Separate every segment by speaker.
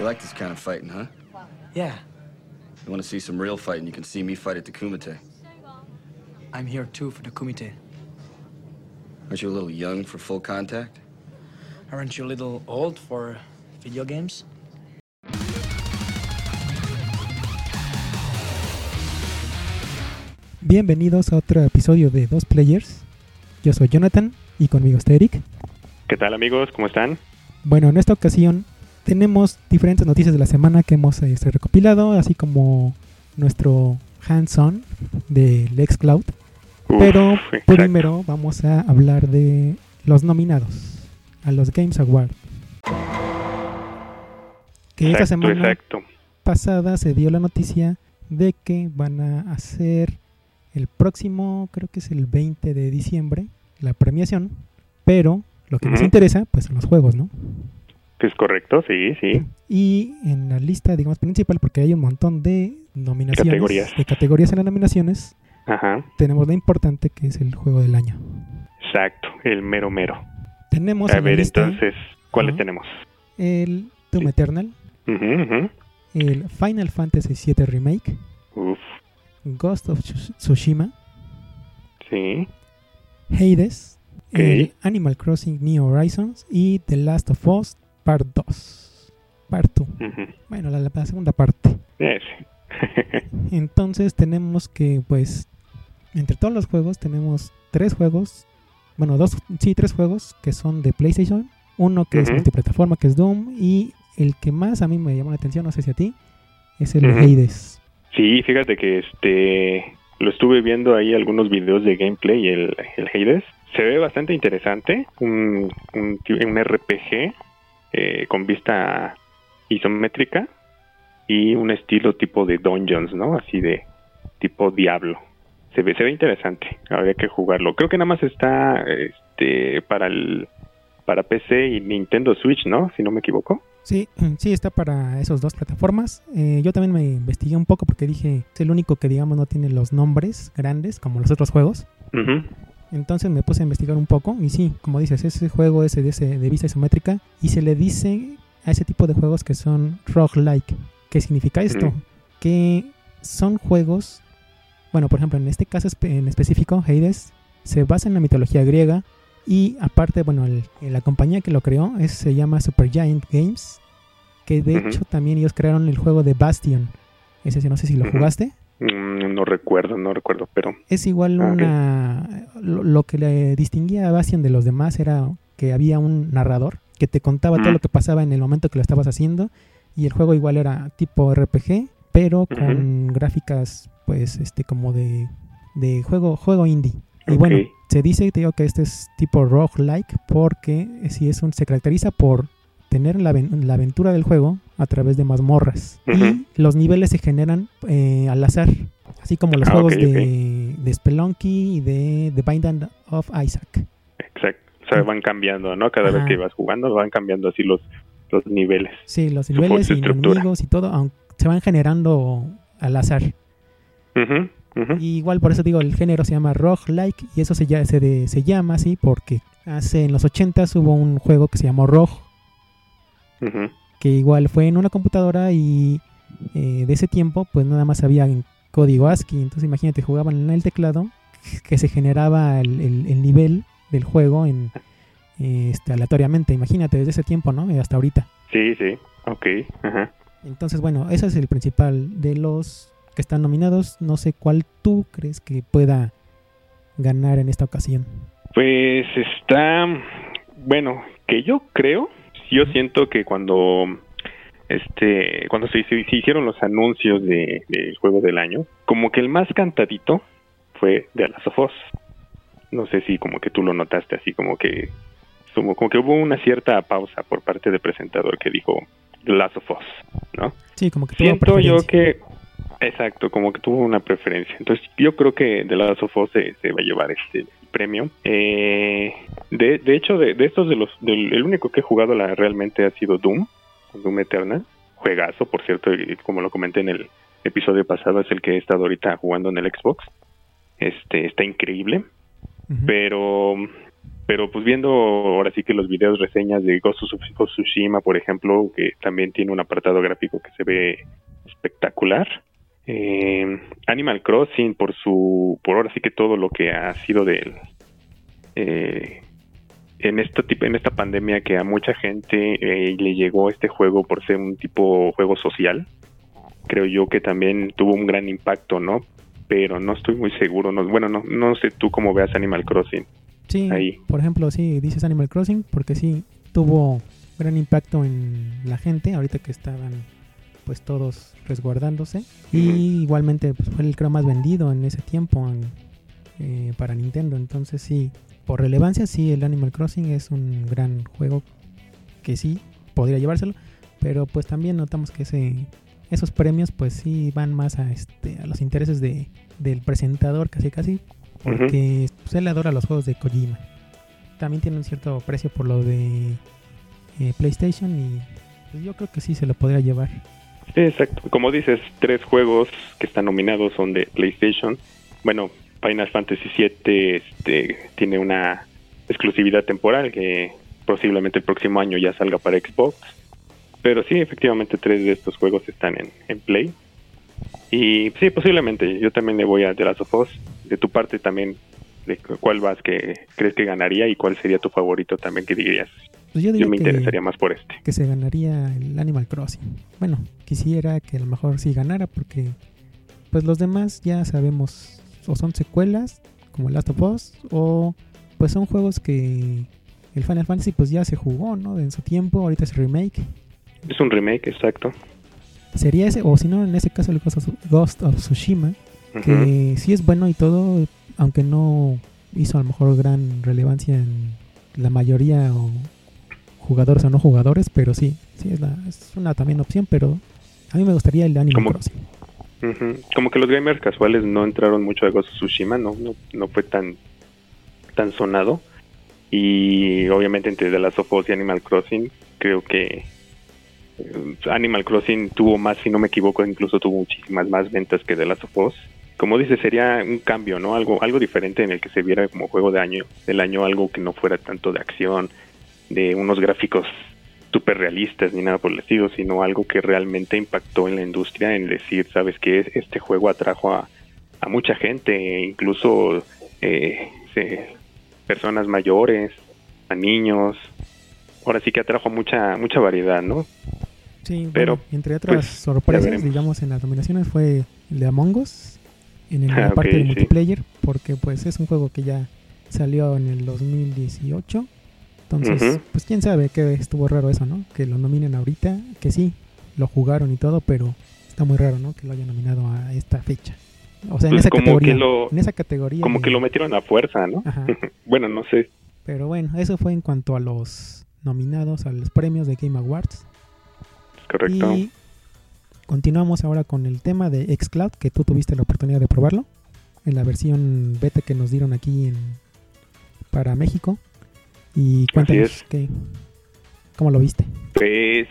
Speaker 1: You like this kind of fighting, huh?
Speaker 2: Yeah,
Speaker 1: You want to see some real fighting, you can see me fight at the Kumite.
Speaker 2: I'm here too for the Kumite.
Speaker 1: Aren't you a little young for full contact?
Speaker 2: Aren't you a little old for video games?
Speaker 3: Bienvenidos a otro episodio de Dos Players. Yo soy Jonathan y conmigo está Eric.
Speaker 4: ¿Qué tal amigos? ¿Cómo están?
Speaker 3: Bueno, en esta ocasión tenemos diferentes noticias de la semana que hemos este, recopilado, así como nuestro hands-on de Cloud.
Speaker 4: Uf,
Speaker 3: Pero
Speaker 4: exacto.
Speaker 3: primero vamos a hablar de los nominados a los Games Awards. Que esta semana
Speaker 4: exacto.
Speaker 3: pasada se dio la noticia de que van a hacer el próximo, creo que es el 20 de diciembre, la premiación. Pero lo que nos interesa, pues son los juegos, ¿no?
Speaker 4: Es correcto, sí, sí.
Speaker 3: Y en la lista, digamos, principal, porque hay un montón de nominaciones,
Speaker 4: Categorías.
Speaker 3: de categorías en las nominaciones,
Speaker 4: Ajá,
Speaker 3: tenemos la importante que es el juego del año.
Speaker 4: exacto. El mero mero.
Speaker 3: Tenemos
Speaker 4: A ver,
Speaker 3: lista
Speaker 4: entonces, ¿cuáles tenemos?
Speaker 3: el Doom
Speaker 4: Sí.
Speaker 3: Eternal,
Speaker 4: Ujú, ujú.
Speaker 3: el Final Fantasy VII Remake,
Speaker 4: Uf,
Speaker 3: Ghost of Tsush- Tsushima,
Speaker 4: sí.
Speaker 3: Hades, el Animal Crossing New Horizons y The Last of Us Part 2. Part 2.
Speaker 4: ujú.
Speaker 3: Bueno, la, la segunda parte.
Speaker 4: Ese.
Speaker 3: Entonces tenemos que, pues, entre todos los juegos tenemos tres juegos, bueno, dos, sí, tres juegos que son de PlayStation. Uno que es multiplataforma, que es Doom, y el que más a mí me llamó la atención, no sé si a ti, es el
Speaker 4: Ujú.
Speaker 3: Hades.
Speaker 4: sí, fíjate que este lo estuve viendo ahí algunos videos de gameplay, el, el Hades. Se ve bastante interesante. Un, un RPG eh, con vista isométrica y un estilo tipo de dungeons, ¿no? Así de tipo Diablo. Se ve, se ve interesante. Habría que jugarlo. Creo que nada más está este para el para PC y Nintendo Switch, ¿no? Si no me equivoco.
Speaker 3: Sí, sí, está para esas dos plataformas. Eh, yo también me investigué un poco porque dije, es el único que, digamos, no tiene los nombres grandes como los otros juegos. Entonces me puse a investigar un poco y sí, como dices, ese juego es de, ese- de vista isométrica y se le dice a ese tipo de juegos que son roguelike. ¿Qué significa esto? Que son juegos, bueno, por ejemplo, en este caso en específico, Hades, se basa en la mitología griega y aparte, bueno, el- la compañía que lo creó es, se llama Supergiant Games, que de hecho también ellos crearon el juego de Bastion. Ese no sé si lo jugaste
Speaker 4: no recuerdo, no recuerdo, pero
Speaker 3: es igual
Speaker 4: Ah,
Speaker 3: una... Lo, lo que le distinguía a Bastion de los demás era que había un narrador que te contaba todo
Speaker 4: Ujú.
Speaker 3: lo que pasaba en el momento que lo estabas haciendo y el juego igual era tipo RPG, pero con gráficas pues este como de, de juego juego indie. Y bueno, se dice te digo, que este es tipo roguelike porque si es un se caracteriza por tener la, la aventura del juego a través de mazmorras. Y los niveles se generan eh, al azar. Así como los
Speaker 4: Ah,
Speaker 3: juegos de, de Spelunky y de The Binding of Isaac.
Speaker 4: Exacto. O sea, van cambiando, ¿no? Cada
Speaker 3: Ajá.
Speaker 4: vez que vas jugando van cambiando así los, los niveles.
Speaker 3: Sí, los niveles y
Speaker 4: estructura.
Speaker 3: enemigos y todo se van generando al azar. Y igual por eso digo, el género se llama roguelike y eso se, ya- se, de- se llama así porque hace en los 80 hubo un juego que se llamó Rogue,
Speaker 4: Ujú.
Speaker 3: Que igual fue en una computadora y eh, de ese tiempo pues nada más había en código ASCII, entonces imagínate, jugaban en el teclado que se generaba el, el- el nivel del juego en este, aleatoriamente, imagínate desde ese tiempo, ¿no? Hasta ahorita.
Speaker 4: Sí, sí. Ok. Ajá.
Speaker 3: Entonces, bueno, ese es el principal de los que están nominados. No sé cuál tú crees que pueda ganar en esta ocasión.
Speaker 4: Pues está, bueno, que yo creo, yo siento que cuando, este, cuando se, se- se hicieron los anuncios de, del juego del año, como que el más cantadito fue de Last of Us. No sé si como que tú lo notaste así, como que, como, como que hubo una cierta pausa por parte del presentador que dijo The Last of Us, ¿no?
Speaker 3: Sí, como que tuvo
Speaker 4: Siento yo que, exacto, como que tuvo una preferencia. Entonces yo creo que The Last of Us se, se va a llevar este premio. Eh, de, de hecho, de, de estos de los, del, el único que he jugado la, realmente ha sido Doom, Doom Eternal. Juegazo, por cierto, y como lo comenté en el episodio pasado, es el que he estado ahorita jugando en el Xbox. Este, está increíble pero pero pues viendo ahora sí que los videos reseñas de Ghost of Tsushima, por ejemplo, que también tiene un apartado gráfico que se ve espectacular. Eh, Animal Crossing por su, por ahora sí que todo lo que ha sido del, eh, en esta tipo, en esta pandemia que a mucha gente eh, le llegó este juego por ser un tipo juego social, creo yo que también tuvo un gran impacto, ¿no? Pero no estoy muy seguro, no, bueno, no, no sé tú cómo veas Animal Crossing.
Speaker 3: Sí, por ejemplo, sí, dices Animal Crossing porque sí tuvo gran impacto en la gente ahorita que estaban pues todos resguardándose. Y igualmente pues, fue el creo más vendido en ese tiempo eh, para Nintendo. Entonces sí por relevancia, sí, el Animal Crossing es un gran juego que sí podría llevárselo, pero pues también notamos que ese, esos premios pues sí van más a, este, a los intereses de, del presentador casi casi, porque pues, él adora los juegos de Kojima. También tiene un cierto precio por lo de eh, PlayStation y pues, yo creo que sí se lo podría llevar.
Speaker 4: Exacto. Como dices, tres juegos que están nominados son de PlayStation. Bueno, Final Fantasy VII este, tiene una exclusividad temporal que posiblemente el próximo año ya salga para Xbox. Pero sí, efectivamente tres de estos juegos están en, Play. Y sí, posiblemente yo también le voy a The Last of Us. De tu parte también, de ¿cuál vas que crees que ganaría y cuál sería tu favorito también que dirías?
Speaker 3: Pues yo,
Speaker 4: me interesaría más por este.
Speaker 3: Que se ganaría el Animal Crossing. Bueno, quisiera que a lo mejor sí ganara porque pues los demás ya sabemos o son secuelas como Last of Us o pues son juegos que el Final Fantasy pues ya se jugó, ¿no? En su tiempo, ahorita es remake.
Speaker 4: Es un remake, exacto.
Speaker 3: Sería ese, o si no, en ese caso el Ghost of Tsushima, que sí es bueno y todo, aunque no hizo a lo mejor gran relevancia en la mayoría o jugadores o no jugadores, pero sí, sí es, la, es una también opción, pero a mí me gustaría el Animal Crossing.
Speaker 4: Como que los gamers casuales no entraron mucho a Ghost of Tsushima, no, no, fue tan, tan sonado. Y obviamente entre The Last of Us y Animal Crossing, creo que eh, Animal Crossing tuvo más, si no me equivoco, incluso tuvo muchísimas más ventas que The Last of Us. Como dice, sería un cambio, ¿no? Algo, algo diferente en el que se viera como juego de año, del año, algo que no fuera tanto de acción, de unos gráficos súper realistas ni nada por el estilo, sino algo que realmente impactó en la industria en decir, sabes que este juego atrajo a, mucha gente, incluso eh, personas mayores, a niños. Ahora sí que atrajo mucha mucha variedad, ¿no?
Speaker 3: Sí, pero entre otras pues, sorpresas, digamos, en las nominaciones fue el de Among Us, en la ah, parte de multiplayer, porque pues es un juego que ya salió en el 2018 entonces, pues quién sabe que estuvo raro eso, ¿no? Que lo nominen ahorita, que sí, lo jugaron y todo, pero está muy raro, ¿no? Que lo hayan nominado a esta fecha. O sea, en pues esa categoría. en esa categoría.
Speaker 4: Como que lo metieron a fuerza, ¿no? bueno, no sé.
Speaker 3: Pero bueno, eso fue en cuanto a los nominados a los premios de Game Awards.
Speaker 4: Correcto.
Speaker 3: Y continuamos ahora con el tema de Xcloud, que tú tuviste la oportunidad de probarlo en la versión beta que nos dieron aquí en, para México. Y cuéntanos, ¿qué, ¿cómo lo viste?
Speaker 4: Pues,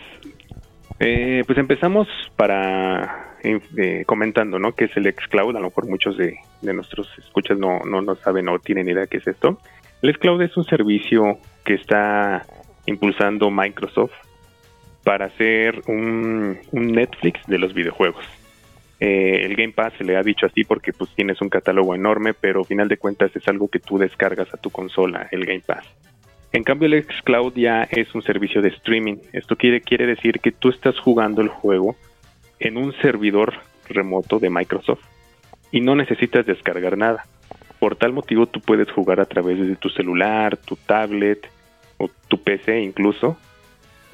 Speaker 4: eh, pues empezamos para eh, comentando, ¿no? Que es el xCloud. A lo mejor muchos de, nuestros escuchas no, no, no saben o tienen idea de qué es esto. El xCloud es un servicio que está impulsando Microsoft para hacer un, Netflix de los videojuegos. Eh, el Game Pass se le ha dicho así porque pues tienes un catálogo enorme, pero al final de cuentas es algo que tú descargas a tu consola, el Game Pass. En cambio, el xCloud ya es un servicio de streaming. Esto quiere, quiere decir que tú estás jugando el juego en un servidor remoto de Microsoft y no necesitas descargar nada. Por tal motivo, tú puedes jugar a través de tu celular, tu tablet o tu PC incluso.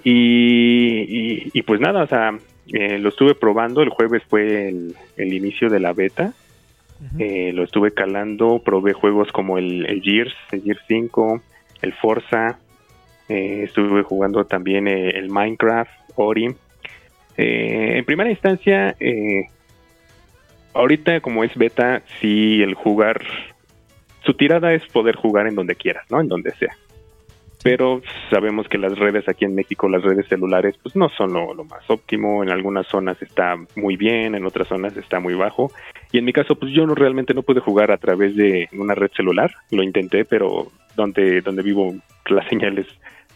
Speaker 4: Y, pues nada, o sea, eh, lo estuve probando. El jueves fue el, inicio de la beta. Eh, lo estuve calando, probé juegos como el, el Gears, el Gears 5, el Forza, eh, estuve jugando también eh, el Minecraft, Ori. Eh, en primera instancia, ahorita como es beta, sí el jugar, su tirada es poder jugar en donde quieras, ¿no? En donde sea. Pero sabemos que las redes aquí en México, las redes celulares, pues no son lo, lo, más óptimo. En algunas zonas está muy bien, en otras zonas está muy bajo. Y en mi caso, pues yo no realmente no pude jugar a través de una red celular. Lo intenté, pero donde, donde vivo la señal es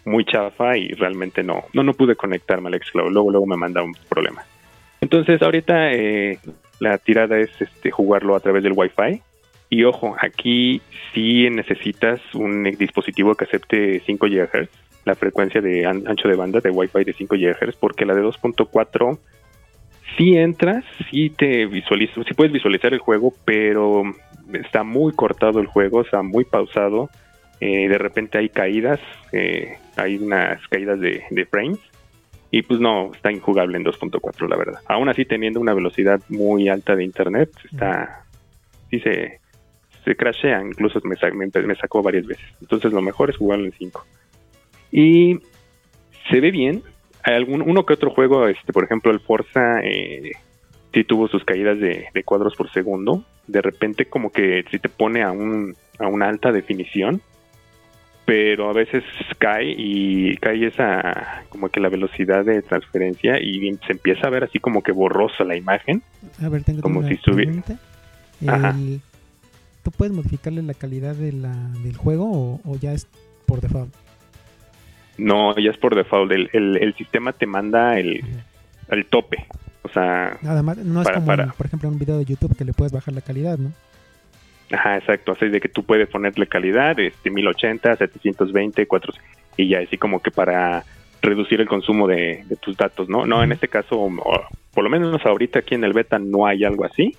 Speaker 4: muy chafa y realmente no, no, no pude conectarme al Xcloud. Luego, luego me manda un problema. Entonces, ahorita eh, la tirada es este, jugarlo a través del Wi-Fi. Y ojo, aquí sí necesitas un dispositivo que acepte 5 GHz, la frecuencia de ancho de banda de Wi-Fi de 5 GHz, porque la de 2.4 sí entras, sí te visualizas, sí puedes visualizar el juego, pero está muy cortado el juego, está muy pausado. Eh, de repente hay caídas, eh, hay unas caídas de, frames y pues no, está injugable en 2.4 la verdad. Aún así teniendo una velocidad muy alta de internet, está, sí se, se crashea, incluso me, me, sacó varias veces. Entonces lo mejor es jugarlo en 5. Y se ve bien. Hay algún, uno que otro juego, este, por ejemplo el Forza, eh, sí tuvo sus caídas de, cuadros por segundo. De repente como que sí te pone a, un, a una alta definición pero a veces cae y cae esa como que la velocidad de transferencia y se empieza a ver así como que borrosa la imagen.
Speaker 3: A ver, tengo
Speaker 4: como
Speaker 3: si
Speaker 4: estuviera.
Speaker 3: ¿Tú puedes modificarle la calidad de la, del juego o, ya es por default?
Speaker 4: No, ya es por default. El, el, sistema te manda el, el, tope. O sea,
Speaker 3: nada más, no es como, por ejemplo, un video de YouTube que le puedes bajar la calidad, ¿no?
Speaker 4: Ajá, exacto. Así de que tú puedes ponerle calidad, este 1080, 720, 4 y ya así como que para reducir el consumo de, tus datos, ¿no? No, en este caso, por lo menos ahorita aquí en el beta no hay algo así.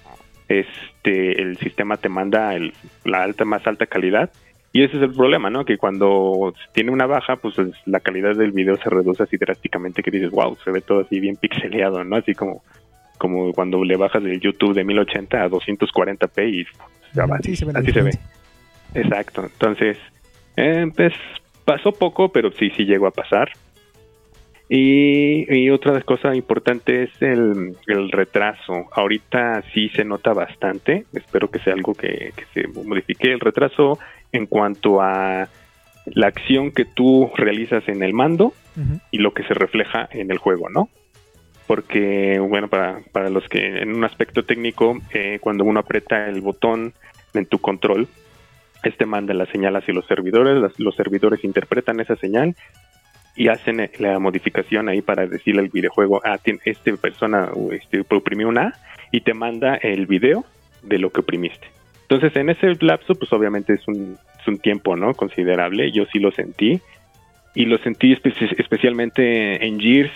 Speaker 4: Este, el sistema te manda el, la alta más alta calidad y ese es el problema, ¿no? Que cuando tiene una baja, pues la calidad del video se reduce así drásticamente que dices, wow, se ve todo así bien pixeleado, ¿no? Así como como cuando le bajas del YouTube de 1080 a 240p y así, se ve, Exacto. Entonces, eh, pues pasó poco, pero sí, sí llegó a pasar. Y, otra cosa importante es el, retraso. Ahorita sí se nota bastante. Espero que sea algo que, se modifique. El retraso en cuanto a la acción que tú realizas en el mando y lo que se refleja en el juego, ¿no? Porque, bueno, para, para los que en un aspecto técnico, eh, cuando uno aprieta el botón en tu control, este manda la señal hacia los servidores, los servidores interpretan esa señal y hacen eh, la modificación ahí para decirle al videojuego, ah, este persona este, oprimió una A y te manda el video de lo que oprimiste. Entonces, en ese lapso, pues obviamente es un, es un tiempo, ¿no? Considerable. Yo sí lo sentí. Y lo sentí especialmente en Gears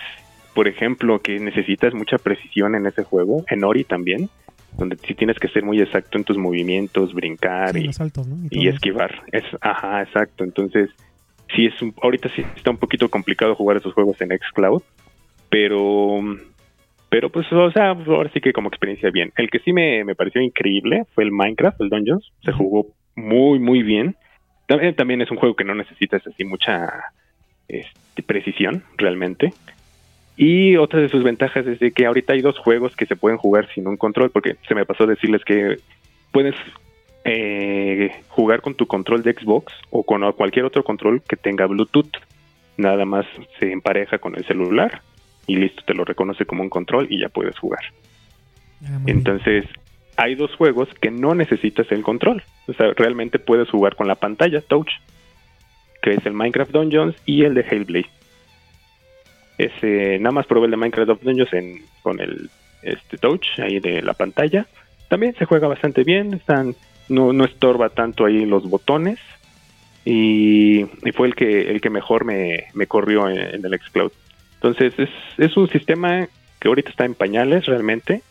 Speaker 4: por ejemplo, que necesitas mucha precisión en ese juego, en Ori también, donde sí tienes que ser muy exacto en tus movimientos, brincar y, y, esquivar. Es, ajá, exacto. Entonces, sí es un, ahorita sí está un poquito complicado jugar esos juegos en Xcloud, pero pero pues o sea, ahora sí que como experiencia bien. El que sí me, me pareció increíble fue el Minecraft, el Dungeons, se jugó muy muy bien. También, también es un juego que no necesitas así mucha este, precisión realmente. Y otra de sus ventajas es de que ahorita hay dos juegos que se pueden jugar sin un control, porque se me pasó decirles que puedes eh, jugar con tu control de Xbox o con cualquier otro control que tenga Bluetooth. Nada más se empareja con el celular y listo, te lo reconoce como un control y ya puedes jugar. Ah, Entonces, hay dos juegos que no necesitas el control. O sea, realmente puedes jugar con la pantalla touch, que es el Minecraft Dungeons y el de Hellblade. Ese, nada más probé el de Minecraft Dungeons en, con el este, touch ahí de la pantalla. También se juega bastante bien, están, no, no estorba tanto ahí los botones. Y, fue el que, el que mejor me, corrió en, el Xcloud. Entonces es, es un sistema que ahorita está en pañales realmente.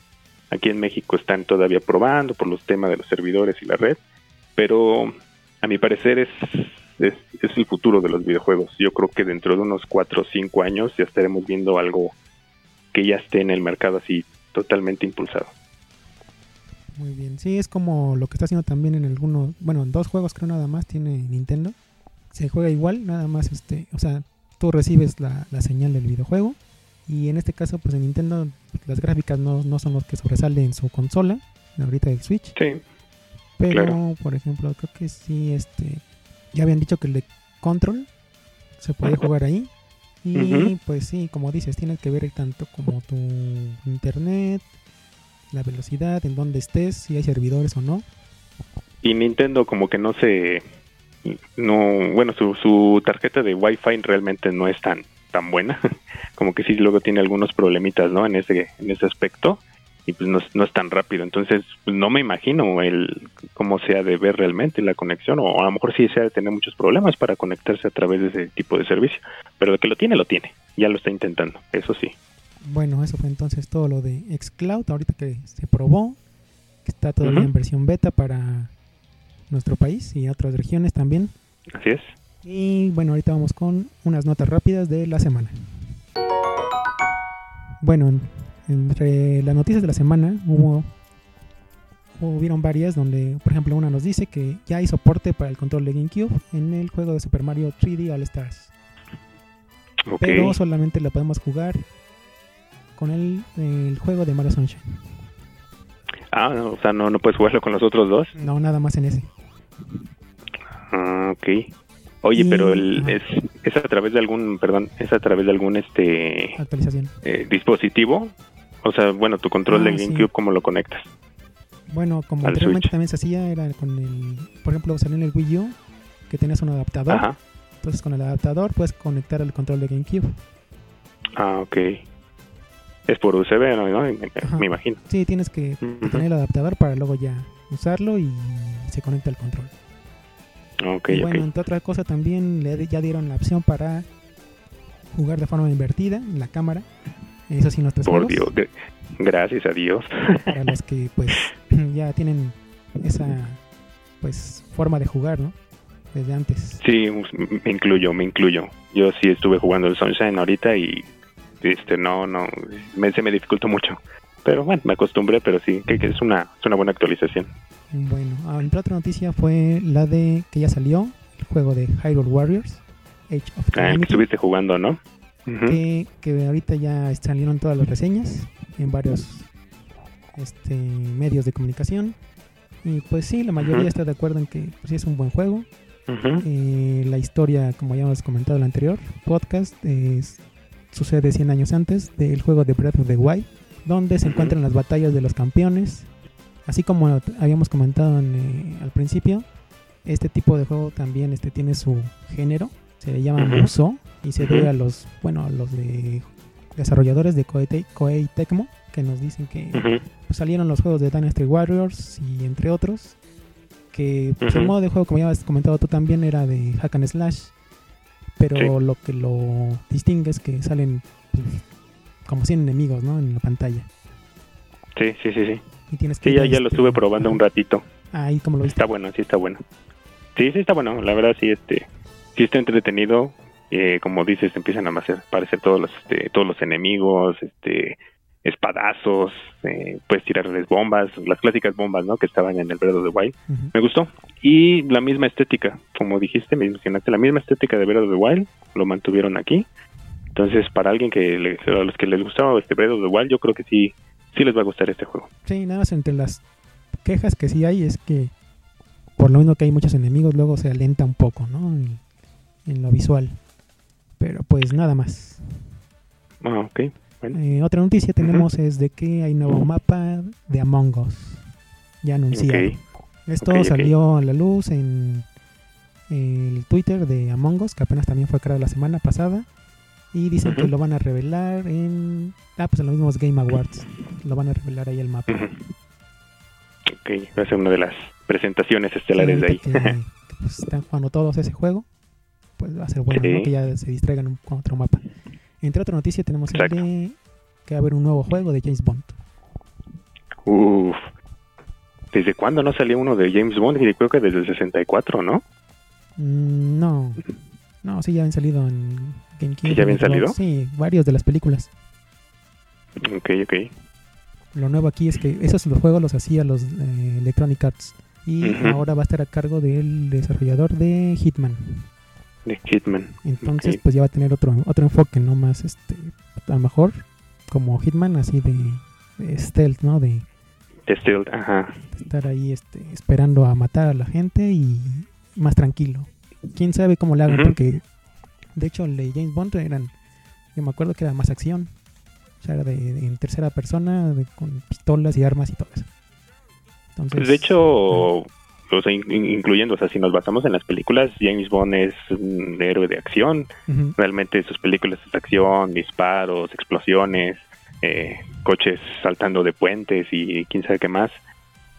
Speaker 4: Aquí en México están todavía probando por los temas de los servidores y la red. Pero a mi parecer es es, el futuro de los videojuegos. Yo creo que dentro de unos 4 o 5 años ya estaremos viendo algo que ya esté en el mercado así totalmente impulsado.
Speaker 3: Muy bien, sí, es como lo que está haciendo también en algunos, bueno, en dos juegos creo nada más tiene Nintendo. Se juega igual, nada más este, o sea, tú recibes la, señal del videojuego y en este caso pues en Nintendo las gráficas no, no son los que sobresalen en su consola, ahorita del Switch.
Speaker 4: Sí.
Speaker 3: Pero, por ejemplo, creo que sí, este, ya habían dicho que el de Control se puede jugar ahí. Y pues sí, como dices, tiene que ver tanto como tu internet, la velocidad, en dónde estés, si hay servidores o no.
Speaker 4: Y Nintendo como que no se no, bueno, su, su tarjeta de Wi-Fi realmente no es tan tan buena, como que sí luego tiene algunos problemitas, ¿no? En ese en ese aspecto y pues no, no, es tan rápido. Entonces, pues no me imagino el cómo sea de ver realmente la conexión, o a lo mejor sí sea de tener muchos problemas para conectarse a través de ese tipo de servicio. Pero de que lo tiene, lo tiene. Ya lo está intentando, eso sí.
Speaker 3: Bueno, eso fue entonces todo lo de Xcloud, ahorita que se probó, que está todavía en versión beta para nuestro país y otras regiones también.
Speaker 4: Así es.
Speaker 3: Y bueno, ahorita vamos con unas notas rápidas de la semana. Bueno, entre las noticias de la semana hubo hubieron varias donde, por ejemplo, una nos dice que ya hay soporte para el control de GameCube en el juego de Super Mario 3D All Stars.
Speaker 4: Okay.
Speaker 3: Pero solamente lo podemos jugar con el, el, juego de Mario Sunshine.
Speaker 4: Ah, no, o sea, no, no puedes jugarlo con los otros dos.
Speaker 3: No, nada más en ese.
Speaker 4: Ah, ok. Oye, y, pero el, es, es, a través de algún, perdón, es a través de algún este
Speaker 3: actualización
Speaker 4: eh, dispositivo. O sea, bueno, tu control
Speaker 3: ah,
Speaker 4: de GameCube,
Speaker 3: sí.
Speaker 4: ¿cómo lo conectas?
Speaker 3: Bueno, como
Speaker 4: Al
Speaker 3: anteriormente
Speaker 4: Switch.
Speaker 3: también se hacía, era con el, por ejemplo, salió en el Wii U, que tenías un adaptador.
Speaker 4: Ajá.
Speaker 3: Entonces con el adaptador puedes conectar el control de GameCube.
Speaker 4: Ah, ok. Es por USB, ¿no? Me, me imagino.
Speaker 3: Sí, tienes que, tener el adaptador para luego ya usarlo y se conecta el control.
Speaker 4: Ok,
Speaker 3: y bueno, entre otra cosa también le, ya dieron la opción para jugar de forma invertida en la cámara. Eso sí, nuestros
Speaker 4: Por Dios. gr- Gracias a Dios.
Speaker 3: para los que pues ya tienen esa pues forma de jugar, ¿no? Desde antes.
Speaker 4: Sí, me incluyo, me incluyo. Yo sí estuve jugando el Sunshine ahorita y este no, no, me, se me dificultó mucho. Pero bueno, me acostumbré, pero sí, que, que es una es una buena actualización.
Speaker 3: Bueno, ah, entre otra noticia fue la de que ya salió el juego de Hyrule Warriors, Age of
Speaker 4: Ah, el que
Speaker 3: Calamity,
Speaker 4: estuviste jugando, ¿no? Ujú.
Speaker 3: que, que ahorita ya salieron todas las reseñas en varios este, medios de comunicación. Y pues sí, la mayoría
Speaker 4: Ujú.
Speaker 3: está de acuerdo en que pues, sí es un buen juego.
Speaker 4: Ujú.
Speaker 3: Eh, la historia, como ya hemos comentado en el anterior podcast, es- sucede 100 años antes del juego de Breath of the Wild, donde se encuentran las batallas de los campeones. Así como habíamos comentado en, eh, al principio, este tipo de juego también este, tiene su género, se le llama. Musou y se debe a los, bueno, a los de desarrolladores de Koei, Te- Koei Tecmo que nos dicen que pues, salieron los juegos de Dynasty Warriors y entre otros que pues, el modo de juego como ya has comentado tú también era de hack and slash pero
Speaker 4: Sí.
Speaker 3: lo que lo distingue es que salen pues, como 100 enemigos ¿no? en la pantalla
Speaker 4: Sí, sí, sí, sí.
Speaker 3: y tienes que
Speaker 4: Sí, ya, ya lo
Speaker 3: este,
Speaker 4: estuve probando un ratito.
Speaker 3: ahí como lo viste
Speaker 4: Está bueno, sí está bueno. Sí, sí está bueno. La verdad sí, este, sí está entretenido. Eh, como dices, empiezan a aparecer, todos los, este, todos los enemigos, este, espadazos, eh, puedes tirarles bombas, las clásicas bombas, ¿no? Que estaban en el Breath of the Wild. Me gustó. Y la misma estética, como dijiste, me mencionaste, la misma estética de Breath of the Wild, lo mantuvieron aquí. Entonces, para alguien que le- a los que les gustaba este Breath of the Wild, yo creo que sí, sí les va a gustar este juego.
Speaker 3: Sí, nada más entre las quejas que sí hay es que por lo menos que hay muchos enemigos, luego se alenta un poco, ¿no? En, en lo visual. Pero pues nada más.
Speaker 4: Ah, ok. Bueno.
Speaker 3: Eh, otra noticia tenemos es de que hay nuevo mapa de Among Us. Ya anunciado. Esto salió a la luz en el Twitter de Among Us, que apenas también fue creado la semana pasada. Y dicen que lo van a revelar en... Ah, pues en los mismos Game Awards. Lo van a revelar ahí el mapa.
Speaker 4: Ujú. Ok, va a ser una de las presentaciones estelares de ahí.
Speaker 3: Que, que, pues, están jugando todos ese juego, pues va a ser bueno. Que ya se distraigan un- con otro mapa. Entre otra noticia tenemos el de que va a haber un nuevo juego de James Bond.
Speaker 4: Uf. ¿Desde cuándo no salió uno de James Bond? Y creo que desde el 64, ¿no?
Speaker 3: Mm, no, no, sí ya habían salido en GameCube.
Speaker 4: ¿Sí ya habían salido?
Speaker 3: Sí, varios de las películas.
Speaker 4: Ok, ok.
Speaker 3: Lo nuevo aquí es que esos los juegos los hacía los eh, Electronic Arts y ahora va a estar a cargo del desarrollador de Hitman.
Speaker 4: De Hitman.
Speaker 3: Entonces, pues ya va a tener otro otro enfoque, no más este a lo mejor como Hitman así de, de stealth, ¿no? De
Speaker 4: De Stealth, ajá.
Speaker 3: estar ahí este esperando a matar a la gente y más tranquilo. Quién sabe cómo le hagan porque de hecho el de James Bond eran yo me acuerdo que era más acción. O sea, era de, de- en tercera persona de- con pistolas y armas y todo eso. Entonces,
Speaker 4: Pues de hecho, o sea, in- in- incluyendo, o sea, si nos basamos en las películas, James Bond es un héroe de acción. Realmente sus películas es acción, disparos, explosiones, eh, coches saltando de puentes y quién sabe qué más.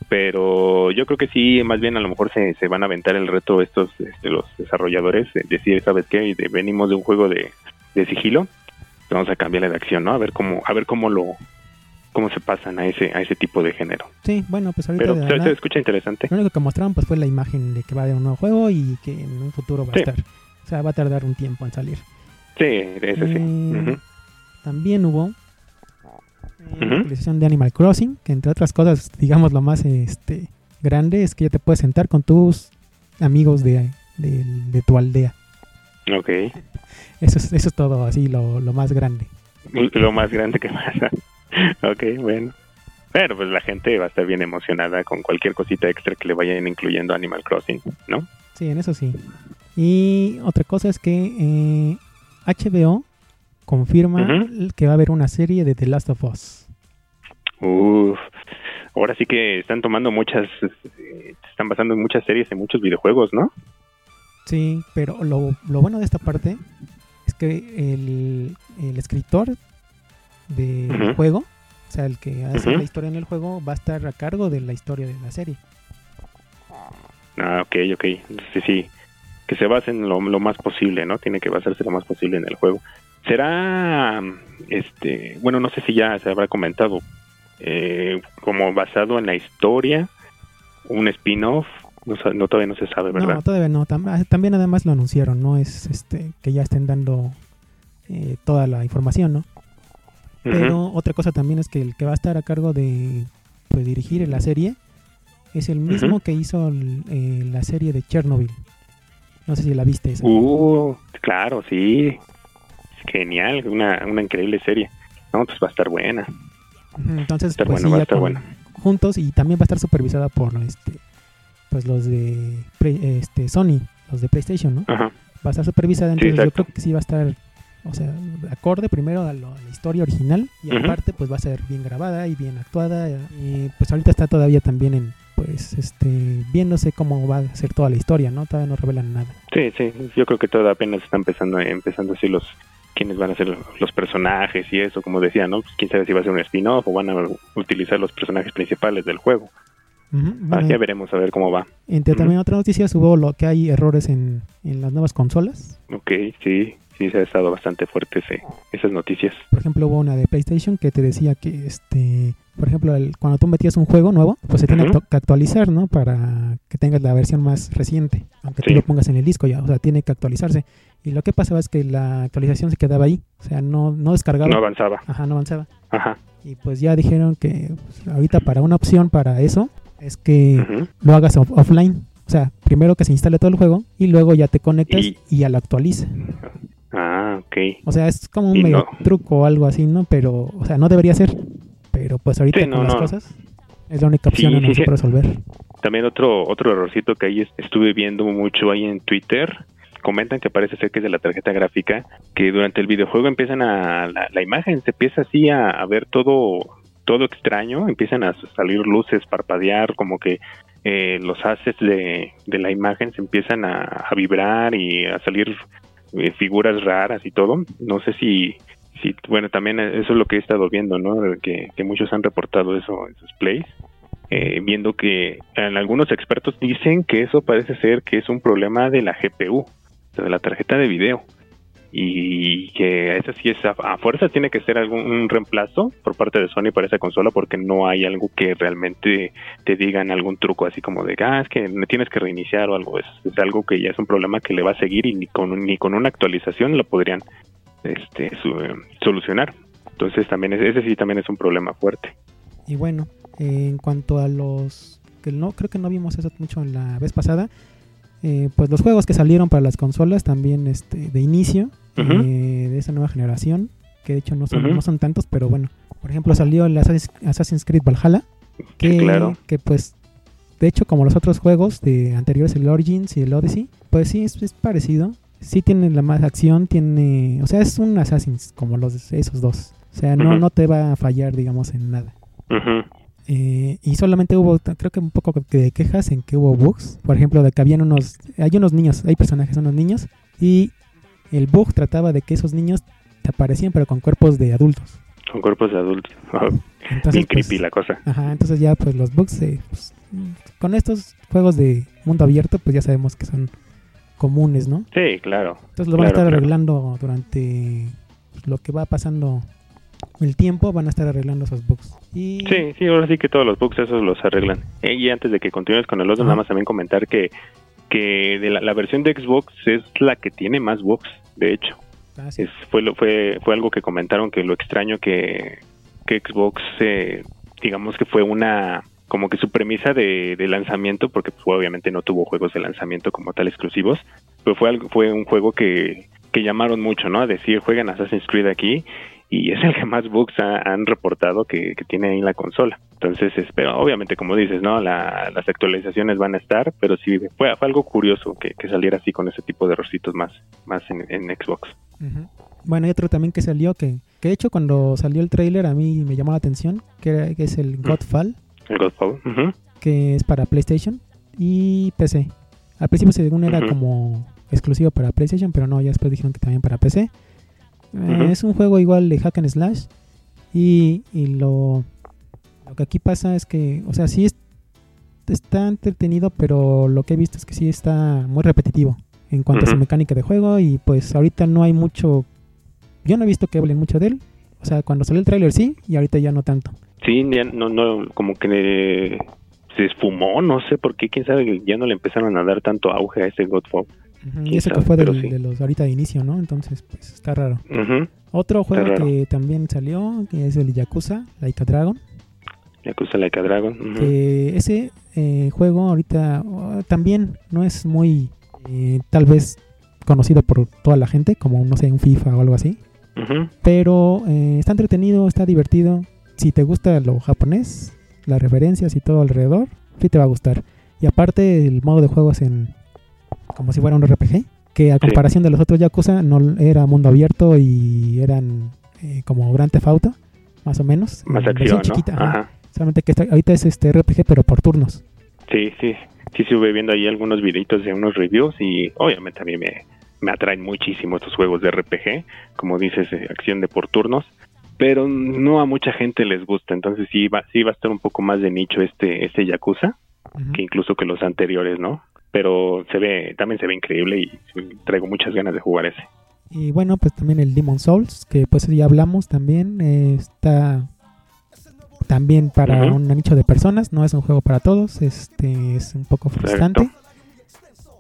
Speaker 4: Pero yo creo que sí, más bien a lo mejor se, se van a aventar el reto estos, este, los desarrolladores, de decir, ¿sabes qué? De- venimos de un juego de, de sigilo, vamos a cambiarle de acción, ¿no? A ver cómo, a ver cómo lo, cómo se pasan a ese, a ese tipo de género.
Speaker 3: Sí, bueno, pues ahorita
Speaker 4: Pero
Speaker 3: de verdad,
Speaker 4: se escucha interesante.
Speaker 3: lo único que mostraron pues fue la imagen de que va a haber un nuevo juego y que en un futuro va a estar. O sea, va a tardar un tiempo en salir.
Speaker 4: Sí, ese sí.
Speaker 3: Eh. También hubo eh,
Speaker 4: Ujú.
Speaker 3: la actualización de Animal Crossing, que entre otras cosas, digamos, lo más este grande es que ya te puedes sentar con tus amigos de, de, de tu aldea.
Speaker 4: Ok.
Speaker 3: Eso es, eso es todo así, lo, lo más grande.
Speaker 4: Lo más grande que pasa. ok, bueno. Pero pues la gente va a estar bien emocionada con cualquier cosita extra que le vayan incluyendo Animal Crossing, ¿no?
Speaker 3: Sí, en eso sí. Y otra cosa es que eh, HBO confirma
Speaker 4: Ujú.
Speaker 3: que va a haber una serie de The Last of Us.
Speaker 4: Uf. Ahora sí que están tomando muchas, eh, están basando en muchas series, en muchos videojuegos, ¿no?
Speaker 3: Sí, pero lo, lo bueno de esta parte es que el, el escritor del juego, o sea, el que hace la historia en el juego, va a estar a cargo de la historia de la serie.
Speaker 4: Ah, ok, ok. Sí, sí. Que se basen lo, lo más posible, ¿no? Tiene que basarse lo más posible en el juego. Será, este, bueno, no sé si ya se habrá comentado, eh, como basado en la historia, un spin-off, no, no, todavía no se sabe, ¿verdad?
Speaker 3: No, todavía no. tam- ah, también además lo anunciaron, no es este que ya estén dando eh, toda la información, ¿no? Pero otra cosa también es que el que va a estar a cargo de pues, dirigir la serie es el mismo que hizo el- eh, la serie de Chernobyl. No sé si la viste esa.
Speaker 4: Uh, claro, sí. Genial, una, una increíble serie. No, pues va a estar buena.
Speaker 3: Entonces,
Speaker 4: estar
Speaker 3: pues
Speaker 4: bueno,
Speaker 3: sí,
Speaker 4: va a
Speaker 3: ya
Speaker 4: estar bueno.
Speaker 3: juntos y también va a estar supervisada por este pues los de este Sony, los de PlayStation, ¿no?
Speaker 4: Ajá.
Speaker 3: Va a estar supervisada, entonces yo creo que sí va a estar o sea, acorde primero a, lo- a la historia original y aparte pues va a ser bien grabada y bien actuada y pues ahorita está todavía también en pues este viéndose cómo va a ser toda la historia, ¿no? Todavía no revelan nada.
Speaker 4: Sí, sí, yo creo que todo apenas está empezando, empezando así los quiénes van a ser los personajes y eso, como decía, ¿no? Pues quién sabe si va a ser un spin-off o van a utilizar los personajes principales del juego.
Speaker 3: Bueno,
Speaker 4: ya veremos a ver cómo va.
Speaker 3: entre también otras noticias hubo lo que hay errores en, en las nuevas consolas.
Speaker 4: Ok, sí, sí se ha estado bastante fuerte ese, esas noticias.
Speaker 3: Por ejemplo, hubo una de PlayStation que te decía que, este, por ejemplo, el- cuando tú metías un juego nuevo, pues se tiene que actualizar, ¿no? Para que tengas la versión más reciente, aunque tú
Speaker 4: Sí.
Speaker 3: lo pongas en el disco ya, o sea, tiene que actualizarse. Y lo que pasaba es que la actualización se quedaba ahí, o sea, no, no descargaba,
Speaker 4: No avanzaba.
Speaker 3: ajá, no avanzaba.
Speaker 4: Ajá.
Speaker 3: Y pues ya dijeron que pues, ahorita para una opción para eso es que lo hagas off- offline. O sea, primero que se instale todo el juego y luego ya te conectas y,
Speaker 4: Y-
Speaker 3: ya lo actualiza.
Speaker 4: Ok.
Speaker 3: O sea, es como un medio
Speaker 4: no.
Speaker 3: truco o algo así, ¿no? Pero, o sea, no debería ser. Pero pues ahorita
Speaker 4: Sí,
Speaker 3: con
Speaker 4: no,
Speaker 3: las
Speaker 4: no.
Speaker 3: cosas es la única opción
Speaker 4: Sí,
Speaker 3: en
Speaker 4: sí,
Speaker 3: resolver.
Speaker 4: También otro otro errorcito que ahí es- estuve viendo mucho ahí en Twitter. Comentan que parece ser que es de la tarjeta gráfica, que durante el videojuego empiezan a la, la imagen se empieza así a, a ver todo todo extraño, empiezan a salir luces, parpadear, como que eh, los assets de, de la imagen se empiezan a, a vibrar y a salir eh, figuras raras y todo. No sé si, si, bueno, también eso es lo que he estado viendo, ¿no? Que, muchos han reportado eso en sus plays eh, viendo que algunos expertos dicen que eso parece ser que es un problema de la GPU, de la tarjeta de video, y que esa sí es a, fuerza tiene que ser algún reemplazo por parte de Sony para esa consola porque no hay algo que realmente te digan algún truco así como de ah es que tienes que reiniciar o algo es, es algo que ya es un problema que le va a seguir y ni con ni con una actualización lo podrían este su- solucionar. Entonces también es- ese sí también es un problema fuerte.
Speaker 3: Y bueno, en cuanto a los que no creo que no vimos eso mucho en la vez pasada, eh, pues los juegos que salieron para las consolas también este de inicio Eh, de esa nueva generación, que de hecho no son no son tantos, pero bueno, por ejemplo salió el Assassin's, Creed Valhalla, que,
Speaker 4: claro.
Speaker 3: que pues de hecho como los otros juegos de anteriores el Origins y el Odyssey, pues sí es, es parecido. Sí tiene la más acción, tiene, o sea, es un Assassin's como los esos dos. O sea, no no te va a fallar digamos en nada. Eh, y solamente hubo, creo que un poco de quejas en que hubo bugs. Por ejemplo, de que habían unos, hay unos niños, hay personajes, unos niños, y el bug trataba de que esos niños te aparecían pero con cuerpos de adultos.
Speaker 4: Con cuerpos de adultos. Oh,
Speaker 3: Entonces,
Speaker 4: bien
Speaker 3: pues,
Speaker 4: creepy la cosa.
Speaker 3: Ajá, entonces ya pues los bugs, eh, pues, con estos juegos de mundo abierto, pues ya sabemos que son comunes, ¿no?
Speaker 4: Sí, claro.
Speaker 3: Entonces lo van a estar
Speaker 4: claro.
Speaker 3: arreglando durante lo que va pasando el tiempo, van a estar arreglando esos bugs. Y
Speaker 4: Sí, sí, ahora sí que todos los bugs esos los arreglan. Eh, y antes de que continúes con el otro, nada más también comentar que, que de la, la versión de Xbox es la que tiene más bugs, de hecho.
Speaker 3: Ah, sí.
Speaker 4: Es, fue, fue, fue algo que comentaron que lo extraño que, que Xbox, eh, digamos que fue una, como que su premisa de, de lanzamiento, porque pues, obviamente no tuvo juegos de lanzamiento como tal exclusivos, pero fue, algo, fue un juego que, que llamaron mucho, ¿no? A decir, juegan Assassin's Creed aquí, y es el que más bugs ha- han reportado que, que tiene ahí la consola. Entonces, espero, obviamente, como dices, ¿no? La- las actualizaciones van a estar, pero sí fue, fue algo curioso que, que saliera así con ese tipo de errorcitos más, más en, en Xbox.
Speaker 3: Bueno, hay otro también que salió que, que de hecho cuando salió el trailer a mí me llamó la atención, que, era- que es el Godfall,
Speaker 4: El Godfall.
Speaker 3: que es para PlayStation y PC. Al principio según era
Speaker 4: Ujú.
Speaker 3: como exclusivo para PlayStation, pero no, ya después dijeron que también para PC. Es un juego igual de hack and slash y, y lo, lo que aquí pasa es que, o sea, sí es- está entretenido, pero lo que he visto es que sí está muy repetitivo en cuanto a su mecánica de juego y pues ahorita no hay mucho, yo no he visto que hablen mucho de él. O sea, cuando salió el tráiler sí y ahorita ya no tanto.
Speaker 4: Sí, ya no, no, como que se esfumó, no sé por qué, quién sabe, ya no le empezaron a dar tanto auge a ese Godfall.
Speaker 3: Y eso que fue
Speaker 4: pero
Speaker 3: del-
Speaker 4: sí.
Speaker 3: de los ahorita de inicio, ¿no? Entonces, pues está raro. Otro juego
Speaker 4: raro.
Speaker 3: que también salió, que es el Yakuza, Like a Dragon.
Speaker 4: Yakuza Like a Dragon.
Speaker 3: que ese eh, juego ahorita oh, también no es muy eh, tal vez conocido por toda la gente, como no sé, un FIFA o algo así. Pero eh, está entretenido, está divertido. Si te gusta lo japonés, las referencias y todo alrededor, sí te va a gustar. Y aparte el modo de juego es en como si fuera un RPG, que a comparación de los otros Yakuza no era mundo abierto y eran eh, como Grand Theft Auto, más o menos.
Speaker 4: Más acción, ¿no?
Speaker 3: chiquita, ajá.
Speaker 4: Ajá.
Speaker 3: Solamente que ahorita es este RPG, pero por turnos.
Speaker 4: Sí, sí, sí estuve viendo ahí algunos videitos de unos reviews y obviamente a mí me, me atraen muchísimo estos juegos de RPG, como dices, eh, acción de por turnos, pero no a mucha gente les gusta, entonces sí va, sí va a estar un poco más de nicho este, este Yakuza, que incluso que los anteriores, ¿no? Pero se ve, también se ve increíble y traigo muchas ganas de jugar ese.
Speaker 3: Y bueno, pues también el Demon Souls, que pues ya hablamos también, eh, está también para un nicho de personas, no es un juego para todos, este es un poco frustrante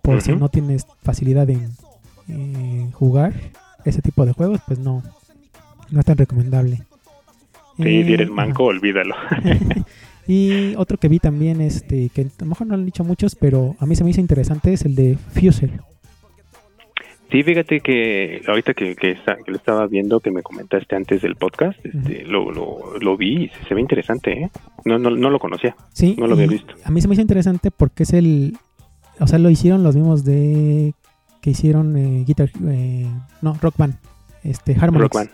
Speaker 3: por si no tienes facilidad en eh, jugar ese tipo de juegos, pues no, no es tan recomendable.
Speaker 4: Sí,
Speaker 3: Eh,
Speaker 4: si eres
Speaker 3: ajá.
Speaker 4: manco, olvídalo.
Speaker 3: y otro que vi también, este, que a lo mejor no lo han dicho muchos, pero a mí se me hizo interesante, es el de Fuser.
Speaker 4: Sí, fíjate que ahorita que, que, lo estaba viendo, que me comentaste antes del podcast, este, lo, lo, lo vi y se ve interesante, ¿eh? No, no, no lo conocía.
Speaker 3: Sí,
Speaker 4: No lo había visto.
Speaker 3: A mí se me hizo interesante porque es el. O sea, lo hicieron los mismos de. Que hicieron eh, Guitar. eh, no, Rock Band. Este, Harmonix.
Speaker 4: Rock Band.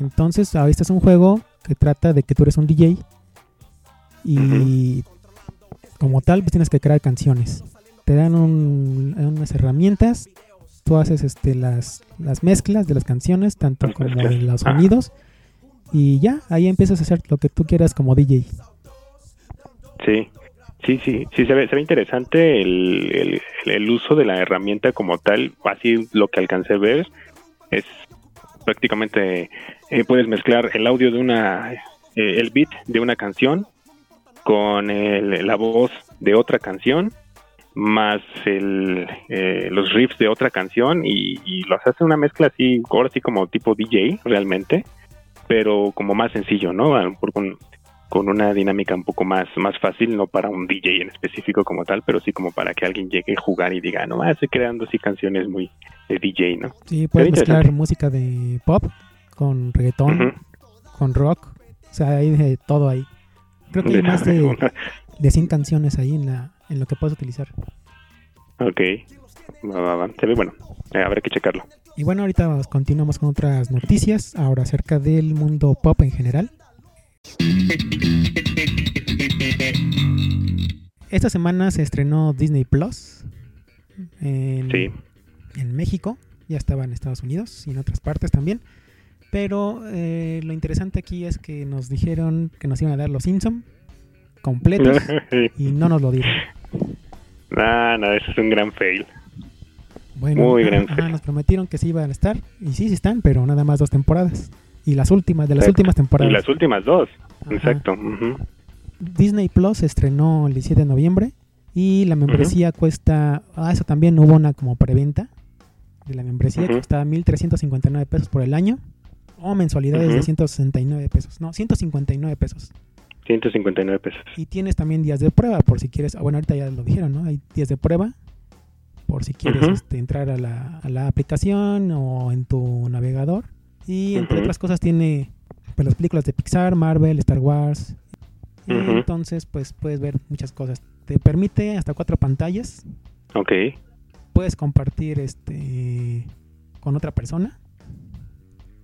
Speaker 3: Entonces, ahora este es un juego que trata de que tú eres un DJ. Y. Como tal, pues tienes que crear canciones. Te dan un- unas herramientas. Tú haces este, las, las mezclas de las canciones, tanto
Speaker 4: Las
Speaker 3: como
Speaker 4: mezclas.
Speaker 3: los
Speaker 4: Ah.
Speaker 3: sonidos. Y ya, ahí empiezas a hacer lo que tú quieras como DJ.
Speaker 4: Sí, sí, sí, sí, se ve, se ve interesante el, el, el uso de la herramienta como tal, así lo que alcancé a ver es prácticamente eh, puedes mezclar el audio de una, eh, el beat de una canción con el- la voz de otra canción más el, eh, los riffs de otra canción y, y los hace una mezcla así, ahora sí como tipo DJ realmente, pero como más sencillo, ¿no? A lo mejor con, con una dinámica un poco más, más fácil, no para un DJ en específico como tal, pero sí como para que alguien llegue a jugar y diga, no, ah, estoy creando así canciones muy de DJ, ¿no?
Speaker 3: Sí, puedes mezclar música de pop con reggaetón, con rock. O sea, hay de todo ahí. Creo que hay más de, de 100 canciones ahí en, la, en lo que puedes utilizar.
Speaker 4: ok, va, va, va. se ve bueno, Eh, habrá que checarlo.
Speaker 3: Y bueno, ahorita continuamos con otras noticias, ahora acerca del mundo pop en general. Esta semana se estrenó Disney Plus en,
Speaker 4: Sí.
Speaker 3: en México, ya estaba en Estados Unidos y en otras partes también. Pero eh, lo interesante aquí es que nos dijeron que nos iban a dar los Simpson completos y no nos lo dieron.
Speaker 4: no, no, eso es un gran fail.
Speaker 3: Bueno,
Speaker 4: Muy
Speaker 3: ajá,
Speaker 4: gran
Speaker 3: ajá,
Speaker 4: fail.
Speaker 3: nos prometieron que sí iban a estar y sí, sí están, pero nada más dos temporadas. Y las últimas, de las
Speaker 4: Exacto.
Speaker 3: últimas temporadas.
Speaker 4: Y las últimas dos.
Speaker 3: Ajá.
Speaker 4: Exacto.
Speaker 3: Disney Plus estrenó el 17 de noviembre y la membresía cuesta, ah, eso también hubo una como preventa de la membresía que
Speaker 4: Ujú.
Speaker 3: costaba 1.359 pesos por el año o mensualidades de
Speaker 4: Ujú.
Speaker 3: 169 pesos, no, 159 pesos.
Speaker 4: 159 pesos.
Speaker 3: Y tienes también días de prueba por si quieres, bueno, ahorita ya lo dijeron, ¿no? Hay días de prueba por si quieres este, entrar a la, a la aplicación o en tu navegador. Y entre otras cosas tiene pues, las películas de Pixar, Marvel, Star Wars. Y entonces pues puedes ver muchas cosas. Te permite hasta cuatro pantallas.
Speaker 4: Ok.
Speaker 3: Puedes compartir este con otra persona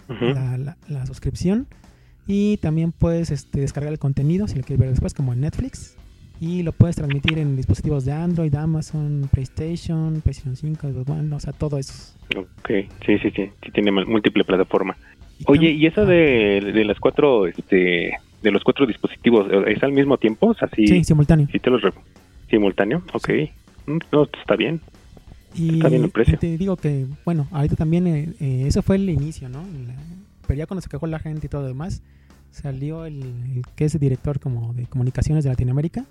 Speaker 3: la, la- la suscripción. Y también puedes este, descargar el contenido si lo quieres ver después, como en Netflix. Y lo puedes transmitir en dispositivos de Android, Amazon, PlayStation, PlayStation 5, Xbox One, o sea, todo eso.
Speaker 4: Ok. Sí, sí, sí. Sí tiene múltiple plataforma.
Speaker 3: Y
Speaker 4: Oye, ¿y esa
Speaker 3: ah,
Speaker 4: de, de las cuatro, este, de los cuatro dispositivos, ¿es al mismo tiempo? O sea, sí,
Speaker 3: Sí, simultáneo.
Speaker 4: sí te los simultáneo. Ok. Mm, No, está bien.
Speaker 3: Y,
Speaker 4: Está bien el precio.
Speaker 3: y te digo que, bueno, ahorita también, eh, eh, eso fue el inicio, ¿no? Pero ya cuando se quejó la gente y todo lo demás, salió el, el que es el director como de comunicaciones de Latinoamérica,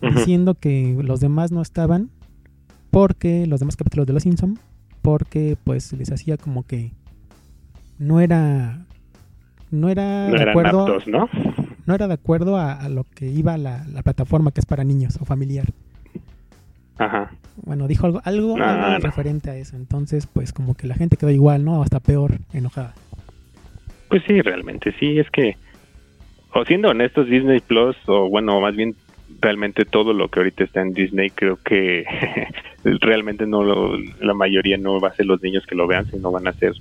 Speaker 3: diciendo que los demás no estaban porque los demás capítulos de Los Simpson porque pues les hacía como que no era no era
Speaker 4: No
Speaker 3: de acuerdo
Speaker 4: aptos, ¿no?
Speaker 3: no era de acuerdo a, a lo que iba la, la plataforma que es para niños o familiar
Speaker 4: Ajá.
Speaker 3: bueno dijo algo algo,
Speaker 4: No,
Speaker 3: algo
Speaker 4: no.
Speaker 3: referente a eso entonces pues como que la gente quedó igual no hasta peor enojada
Speaker 4: Pues sí, realmente sí, es que, o siendo honestos, Disney Plus, o bueno, más bien realmente todo lo que ahorita está en Disney, creo que realmente no lo- la mayoría no va a ser los niños que lo vean, sino van a ser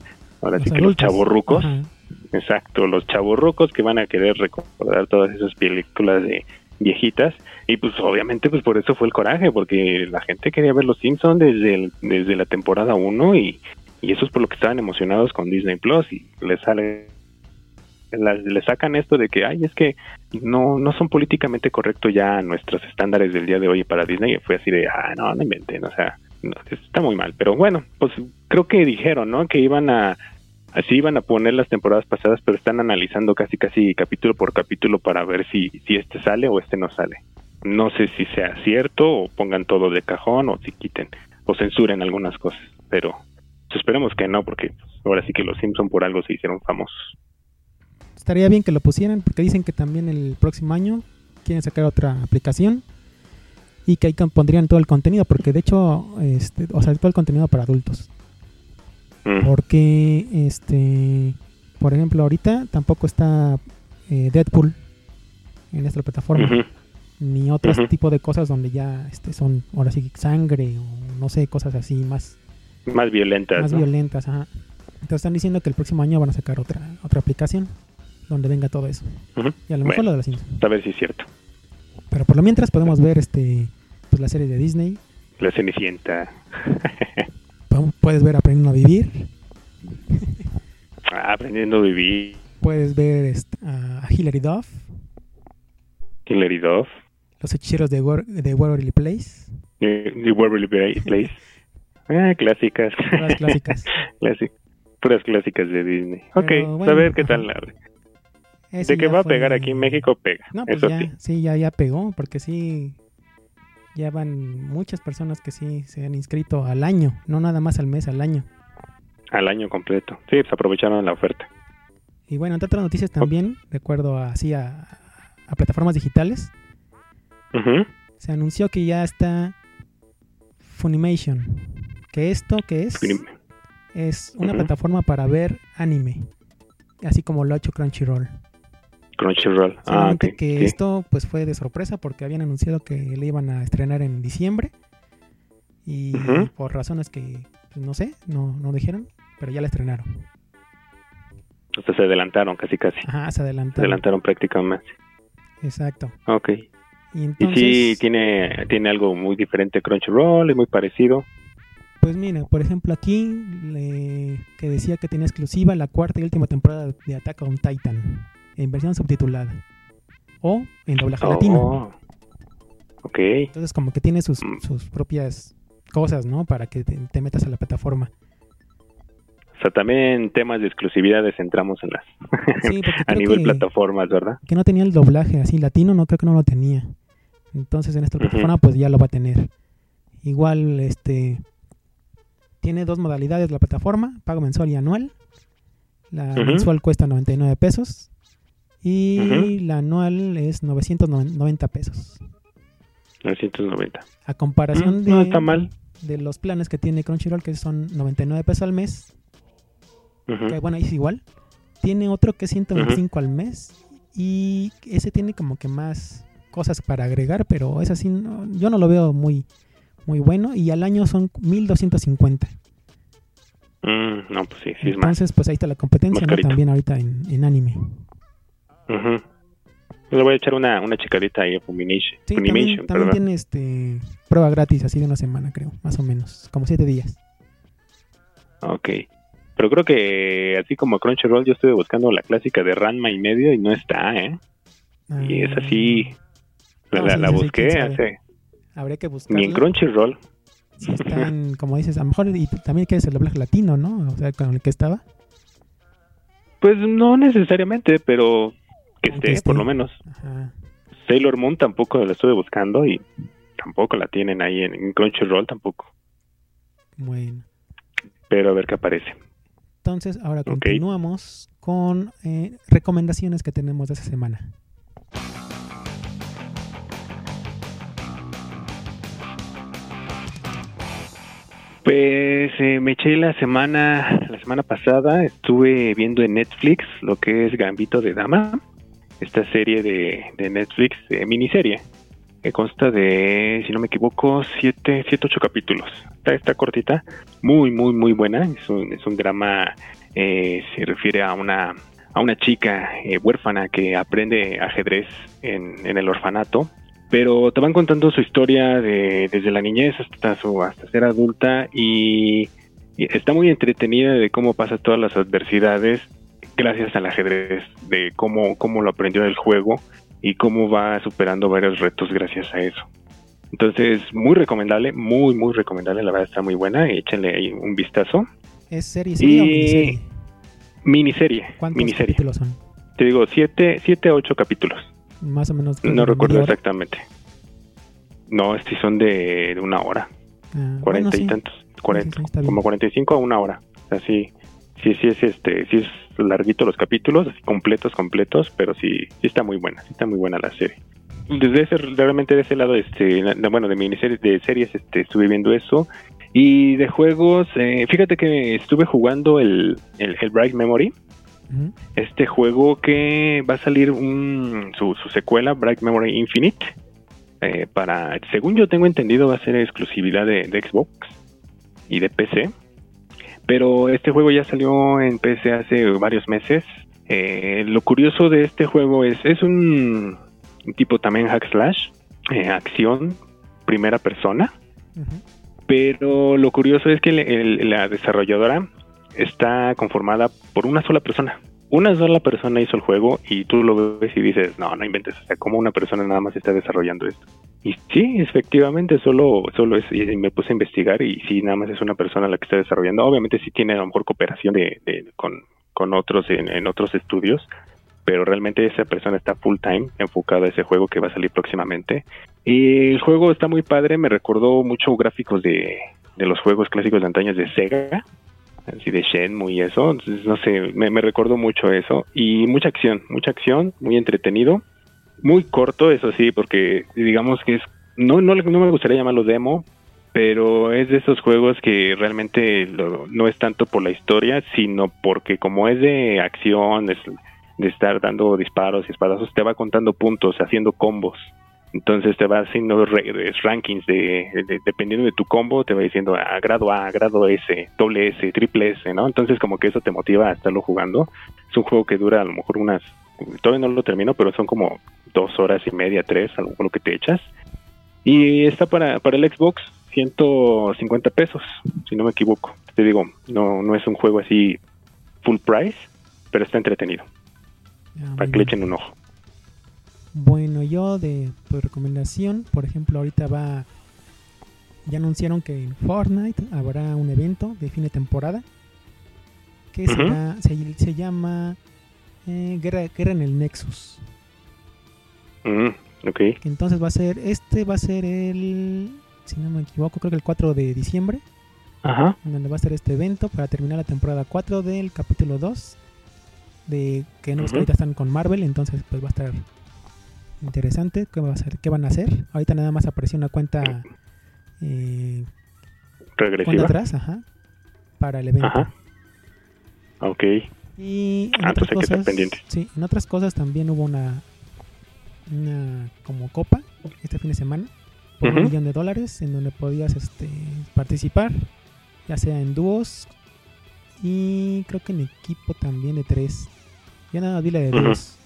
Speaker 4: ahora sí que los chavorrucos,
Speaker 3: Ajá.
Speaker 4: exacto, los chavorrucos que van a querer recordar todas esas películas de viejitas y pues obviamente pues por eso fue el coraje porque la gente quería ver los Simpsons desde desde la temporada 1 y, y eso es por lo que estaban emocionados con Disney Plus y les sale le sacan esto de que ay es que no no son políticamente correctos ya nuestros estándares del día de hoy para Disney y fue así de ah no no inventen o sea está muy mal pero bueno pues creo que dijeron no que iban a así iban a poner las temporadas pasadas pero están analizando casi casi capítulo por capítulo para ver si si este sale o este no sale. No sé si sea cierto o pongan todo de cajón o si quiten o censuren algunas cosas pero pues, esperemos que no porque ahora sí que los Simpson por algo se hicieron famosos.
Speaker 3: Estaría bien que lo pusieran porque dicen que también el próximo año quieren sacar otra aplicación y que ahí pondrían todo el contenido porque de hecho este o sea todo el contenido para adultos
Speaker 4: Mm.
Speaker 3: porque este por ejemplo ahorita tampoco está eh, Deadpool en esta plataforma ni otro tipo de cosas donde ya este son ahora sí sangre o no sé cosas así más
Speaker 4: más violentas
Speaker 3: más
Speaker 4: ¿no?
Speaker 3: violentas ajá. entonces están diciendo que el próximo año van a sacar otra otra aplicación donde venga todo eso y a lo mejor
Speaker 4: Bueno.
Speaker 3: lo de los Simpsons
Speaker 4: a ver si es cierto
Speaker 3: pero por lo mientras podemos ver este pues la serie de Disney
Speaker 4: la Cenicienta
Speaker 3: puedes ver aprendiendo a vivir.
Speaker 4: Ah, aprendiendo a vivir.
Speaker 3: Puedes ver este, a Hilary Duff.
Speaker 4: Hilary Duff.
Speaker 3: Los hechiceros de, Wor- de Waverly Place.
Speaker 4: The Waverly Place. Ah, clásicas.
Speaker 3: Puras clásicas.
Speaker 4: Puras clásicas de Disney. Ok
Speaker 3: Pero,
Speaker 4: a
Speaker 3: bueno,
Speaker 4: ver qué
Speaker 3: ajá.
Speaker 4: tal la- de que va a pegar aquí en México pega.
Speaker 3: No, pues
Speaker 4: eso
Speaker 3: ya,
Speaker 4: sí.
Speaker 3: sí. ya, ya pegó, porque sí, ya van muchas personas que sí se han inscrito al año, no nada más al mes, al año.
Speaker 4: al año completo sí pues aprovecharon la oferta
Speaker 3: Y bueno, entre otras noticias también, de acuerdo a, así a, a plataformas digitales, se anunció que ya está Funimation. ¿Que esto qué es? Es una plataforma para ver anime, así como lo ha hecho Crunchyroll.
Speaker 4: Crunchyroll ah
Speaker 3: Solamente
Speaker 4: ok
Speaker 3: que
Speaker 4: sí.
Speaker 3: esto pues fue de sorpresa porque habían anunciado que le iban a estrenar en diciembre y por razones que pues, no sé, no, no dijeron, pero ya la estrenaron.
Speaker 4: O sea, se adelantaron casi casi.
Speaker 3: Ajá, se
Speaker 4: Se
Speaker 3: adelantaron.
Speaker 4: adelantaron prácticamente.
Speaker 3: Exacto.
Speaker 4: Ok.
Speaker 3: Y
Speaker 4: Y
Speaker 3: entonces,
Speaker 4: sí, tiene, tiene algo muy diferente a Crunchyroll, es muy parecido.
Speaker 3: pues mira, por ejemplo aquí le- que decía que tenía exclusiva la cuarta y última temporada de Attack on Titan en versión subtitulada o en doblaje latino.
Speaker 4: Oh. Ok.
Speaker 3: Entonces como que tiene sus,
Speaker 4: Mm.
Speaker 3: sus propias cosas, ¿no? Para que te, te metas a la plataforma.
Speaker 4: O sea, también temas de exclusividades entramos en las
Speaker 3: Sí,
Speaker 4: a nivel
Speaker 3: que,
Speaker 4: plataformas, ¿verdad?
Speaker 3: que no tenía el doblaje así latino, no creo que no lo tenía. Entonces en esta plataforma pues ya lo va a tener. Igual este tiene dos modalidades la plataforma, pago mensual y anual. La
Speaker 4: Ujú.
Speaker 3: mensual cuesta 99 pesos y la anual es 990 pesos.
Speaker 4: 990.
Speaker 3: A comparación
Speaker 4: Mm,
Speaker 3: de,
Speaker 4: No está mal.
Speaker 3: de los planes que tiene Crunchyroll que son 99 pesos al mes,
Speaker 4: Ujú.
Speaker 3: que bueno, es igual. Tiene otro que es 125 al mes y ese tiene como que más cosas para agregar, pero es así, no- yo no lo veo muy muy bueno y al año son 1250.
Speaker 4: Mm, no, pues sí, sí es más.
Speaker 3: Entonces, pues ahí está la competencia, ¿no? También ahorita en, en anime.
Speaker 4: Ujú. Le voy a echar una, una checadita ahí a Funimation.
Speaker 3: Sí,
Speaker 4: Funimation,
Speaker 3: también, tiene este prueba gratis así de una semana, creo, más o menos, como siete días.
Speaker 4: Ok. Pero creo que así como Crunchyroll, yo estuve buscando la clásica de Ranma y medio y no está, ¿eh? Y es
Speaker 3: Ah,
Speaker 4: así. La,
Speaker 3: No,
Speaker 4: la,
Speaker 3: sí,
Speaker 4: la
Speaker 3: sí, sí,
Speaker 4: busqué hace.
Speaker 3: Habría que
Speaker 4: Ni en
Speaker 3: buscarla.
Speaker 4: Crunchyroll.
Speaker 3: Si está en, como dices, a lo mejor y también quieres el doblaje latino, ¿no? O sea, con el que estaba.
Speaker 4: Pues no necesariamente, pero que
Speaker 3: Aunque
Speaker 4: esté, por lo menos.
Speaker 3: Ajá.
Speaker 4: Sailor Moon tampoco la estuve buscando y tampoco la tienen ahí en, en Crunchyroll tampoco.
Speaker 3: Bueno.
Speaker 4: Pero a ver qué aparece.
Speaker 3: Entonces, ahora continuamos con eh, recomendaciones que tenemos de esta semana.
Speaker 4: Pues eh, me eché la semana, la semana pasada, estuve viendo en Netflix lo que es Gambito de Dama, esta serie de, de Netflix, de miniserie, que consta de, si no me equivoco, siete, siete, ocho capítulos. Está, está cortita, muy, muy, muy buena. Es un, es un drama, eh, se refiere a una, a una chica eh, huérfana que aprende ajedrez en, en el orfanato pero te van contando su historia de, desde la niñez hasta su hasta ser adulta y está muy entretenida de cómo pasa todas las adversidades gracias al ajedrez, de cómo, cómo lo aprendió en el juego y cómo va superando varios retos gracias a eso. Entonces, muy recomendable, muy, muy recomendable, la verdad está muy buena, échenle ahí un vistazo.
Speaker 3: ¿Es serie, serie o
Speaker 4: Y-
Speaker 3: miniserie?
Speaker 4: Miniserie,
Speaker 3: ¿Cuántos
Speaker 4: miniserie.
Speaker 3: capítulos son?
Speaker 4: Te digo, siete, siete, ocho capítulos.
Speaker 3: Más o menos.
Speaker 4: No recuerdo
Speaker 3: hora.
Speaker 4: exactamente. No, estos son de, de una hora.
Speaker 3: Ah,
Speaker 4: cuarenta
Speaker 3: bueno,
Speaker 4: y
Speaker 3: sí.
Speaker 4: tantos, cuarenta,
Speaker 3: sí, está bien.
Speaker 4: como 45 a una hora. O sea, sí, sí, es este, sí es larguito los capítulos, así completos, completos, pero sí, sí está muy buena, sí está muy buena la serie. Desde ese, realmente de ese lado, este, bueno, de miniseries, de series, este, estuve viendo eso. Y de juegos, eh, fíjate que estuve jugando el, el, el Bright Memory, este juego que va a salir un, su, su secuela, Bright Memory Infinite, eh, para, según yo tengo entendido, va a ser exclusividad de, de Xbox y de PC. Pero este juego ya salió en PC hace varios meses. Eh, lo curioso de este juego es, es un, tipo también hack slash, eh, acción, primera persona. Pero lo curioso es que el- el- la desarrolladora está conformada por una sola persona. Una sola persona hizo el juego y tú lo ves y dices, no, no inventes, o sea, ¿cómo una persona nada más está desarrollando esto? Y sí, efectivamente, solo, solo es, y me puse a investigar y sí, nada más es una persona la que está desarrollando. Obviamente sí tiene a lo mejor cooperación de, de- con, con otros en, en otros estudios, pero realmente esa persona está full time enfocada a ese juego que va a salir próximamente. Y el juego está muy padre, me recordó mucho gráficos de, de los juegos clásicos de antaños de Sega, así de Shenmue y eso, entonces no sé, me, me recordó mucho eso. Y mucha acción, mucha acción, muy entretenido, muy corto, eso sí, porque digamos que es, no, no, no me gustaría llamarlo demo, pero es de esos juegos que realmente lo- no es tanto por la historia, sino porque como es de acción, es de estar dando disparos y espadazos, te va contando puntos, haciendo combos. Entonces te va haciendo rankings de, dependiendo de tu combo, te va diciendo a grado A, grado S, doble S, triple S, ¿no? Entonces como que eso te motiva a estarlo jugando. Es un juego que dura a lo mejor unas, todavía no lo termino, pero son como dos horas y media, tres, a lo mejor lo que te echas. Y está para, para el Xbox 150 pesos, si no me equivoco. Te digo, no, no es un juego así full price, pero está entretenido. para que le echen un ojo.
Speaker 3: Bueno, yo de recomendación, por ejemplo, ahorita va. Ya anunciaron que en Fortnite habrá un evento de fin de temporada que se, llama eh, Guerra, Guerra, en el Nexus.
Speaker 4: Mm,
Speaker 3: Entonces va a ser, este va a ser el, si no me equivoco, creo que el 4 de diciembre.
Speaker 4: Ajá.
Speaker 3: Donde va a ser este evento para terminar la temporada 4 del capítulo 2. De que no ahorita están con Marvel, entonces pues va a estar interesante. ¿Qué, va a hacer? ¿Qué van a hacer? Ahorita nada más apareció una cuenta
Speaker 4: eh, regresiva
Speaker 3: atrás, ajá, para el evento. Ajá.
Speaker 4: Ok.
Speaker 3: Y en ah, otras pues cosas, sí, en otras cosas también hubo una, una como copa este fin de semana por un millón de dólares en donde podías este, participar, ya sea en dúos y creo que en equipo también de tres. Ya nada, dile de dúos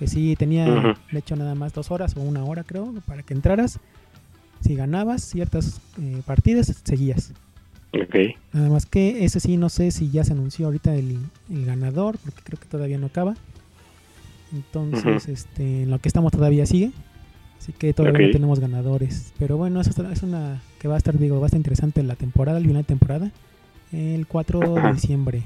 Speaker 3: que sí tenía, de hecho, nada más dos horas o una hora, creo, para que entraras. Si ganabas ciertas eh, partidas, seguías.
Speaker 4: Ok.
Speaker 3: Nada más que ese sí, no sé si ya se anunció ahorita el, ganador, porque creo que todavía no acaba. Entonces, este, en lo que estamos todavía sigue. Así que todavía no tenemos ganadores. Pero bueno, eso es una que va a estar, digo, va a estar interesante la temporada, el final de temporada. El 4 de diciembre.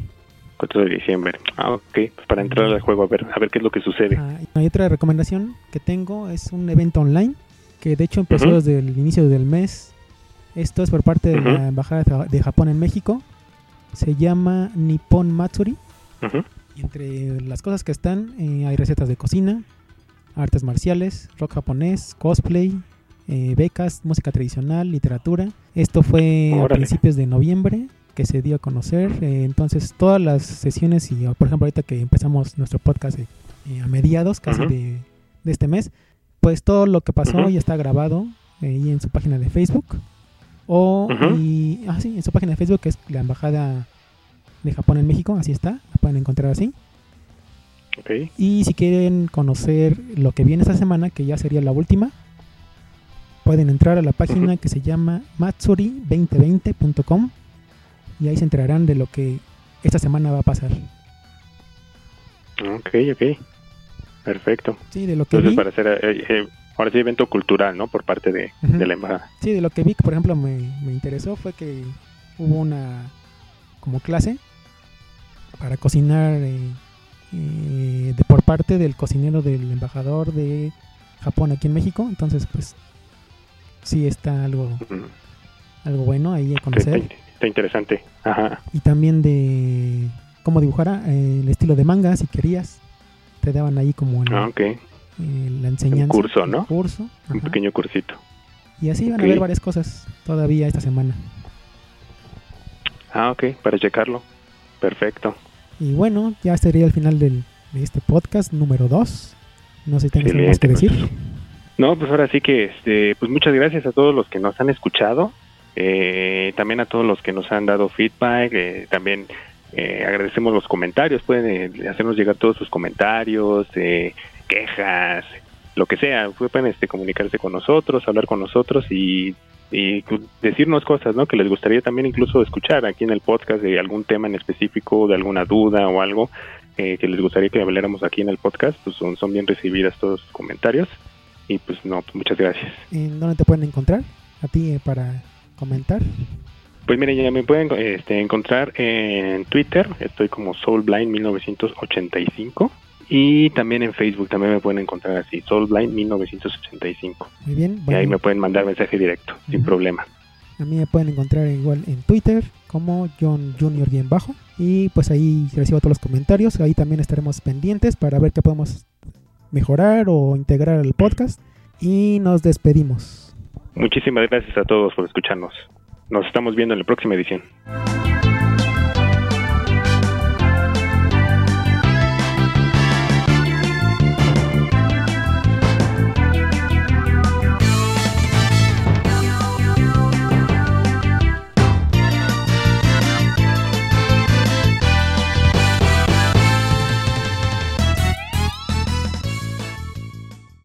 Speaker 4: 4 de diciembre. Ah, ok. Pues para entrar al juego a ver, a ver qué es lo que sucede. Ah,
Speaker 3: hay otra recomendación que tengo, es un evento online, que de hecho empezó desde el inicio del mes. Esto es por parte de la Embajada de Japón en México. Se llama Nippon Matsuri. Y entre las cosas que están, eh, hay recetas de cocina, artes marciales, rock japonés, cosplay, eh, becas, música tradicional, literatura. Esto fue a principios de noviembre que se dio a conocer. Eh, entonces, todas las sesiones, y por ejemplo, ahorita que empezamos nuestro podcast eh, a mediados casi de, este mes, pues todo lo que pasó ya está grabado ahí en su página de Facebook. O, y, ah, sí, en su página de Facebook, que es la Embajada de Japón en México, así está, la pueden encontrar así. Y si quieren conocer lo que viene esta semana, que ya sería la última, pueden entrar a la página que se llama matsuri2020.com y ahí se enterarán de lo que esta semana va a pasar.
Speaker 4: Ok, ok. Perfecto.
Speaker 3: Sí, de lo que
Speaker 4: Entonces, para hacer eh, eh, ahora sí evento cultural, ¿no? Por parte de, la embajada.
Speaker 3: Sí, de lo que vi, por ejemplo, me, interesó fue que hubo una como clase para cocinar eh, de por parte del cocinero del embajador de Japón aquí en México. Entonces, pues sí está algo, algo bueno ahí a conocer
Speaker 4: interesante. Ajá.
Speaker 3: Y también de cómo dibujar eh, el estilo de manga, si querías. Te daban ahí como
Speaker 4: ah,
Speaker 3: eh, la enseñanza.
Speaker 4: Un curso, ¿no?
Speaker 3: curso.
Speaker 4: Un pequeño cursito.
Speaker 3: Y así van a ver varias cosas todavía esta semana.
Speaker 4: Ah, ok, para checarlo. Perfecto.
Speaker 3: Y bueno, ya sería el final del, de este podcast número 2. No sé si tienes algo más que decir.
Speaker 4: No, pues ahora sí que este, pues muchas gracias a todos los que nos han escuchado. Eh, también a todos los que nos han dado feedback, eh, también eh, agradecemos los comentarios, pueden hacernos llegar todos sus comentarios, quejas, lo que sea, pueden este, comunicarse con nosotros, hablar con nosotros y, decirnos cosas ¿no? que les gustaría también incluso escuchar aquí en el podcast de algún tema en específico, de alguna duda o algo que les gustaría que habláramos aquí en el podcast, pues son, bien recibidas todos los comentarios y pues no, pues muchas gracias.
Speaker 3: ¿En dónde te pueden encontrar a ti para comentar?
Speaker 4: Pues miren, ya me pueden este, encontrar en Twitter, estoy como SoulBlind1985 y también en Facebook también me pueden encontrar así, SoulBlind1985.
Speaker 3: Muy bien.
Speaker 4: y ahí me pueden mandar mensaje directo, sin problema.
Speaker 3: A mí me pueden encontrar igual en Twitter como John Junior bien bajo y pues ahí recibo todos los comentarios, ahí también estaremos pendientes para ver qué podemos mejorar o integrar al podcast y nos despedimos.
Speaker 4: Muchísimas gracias a todos por escucharnos. Nos estamos viendo en la próxima edición.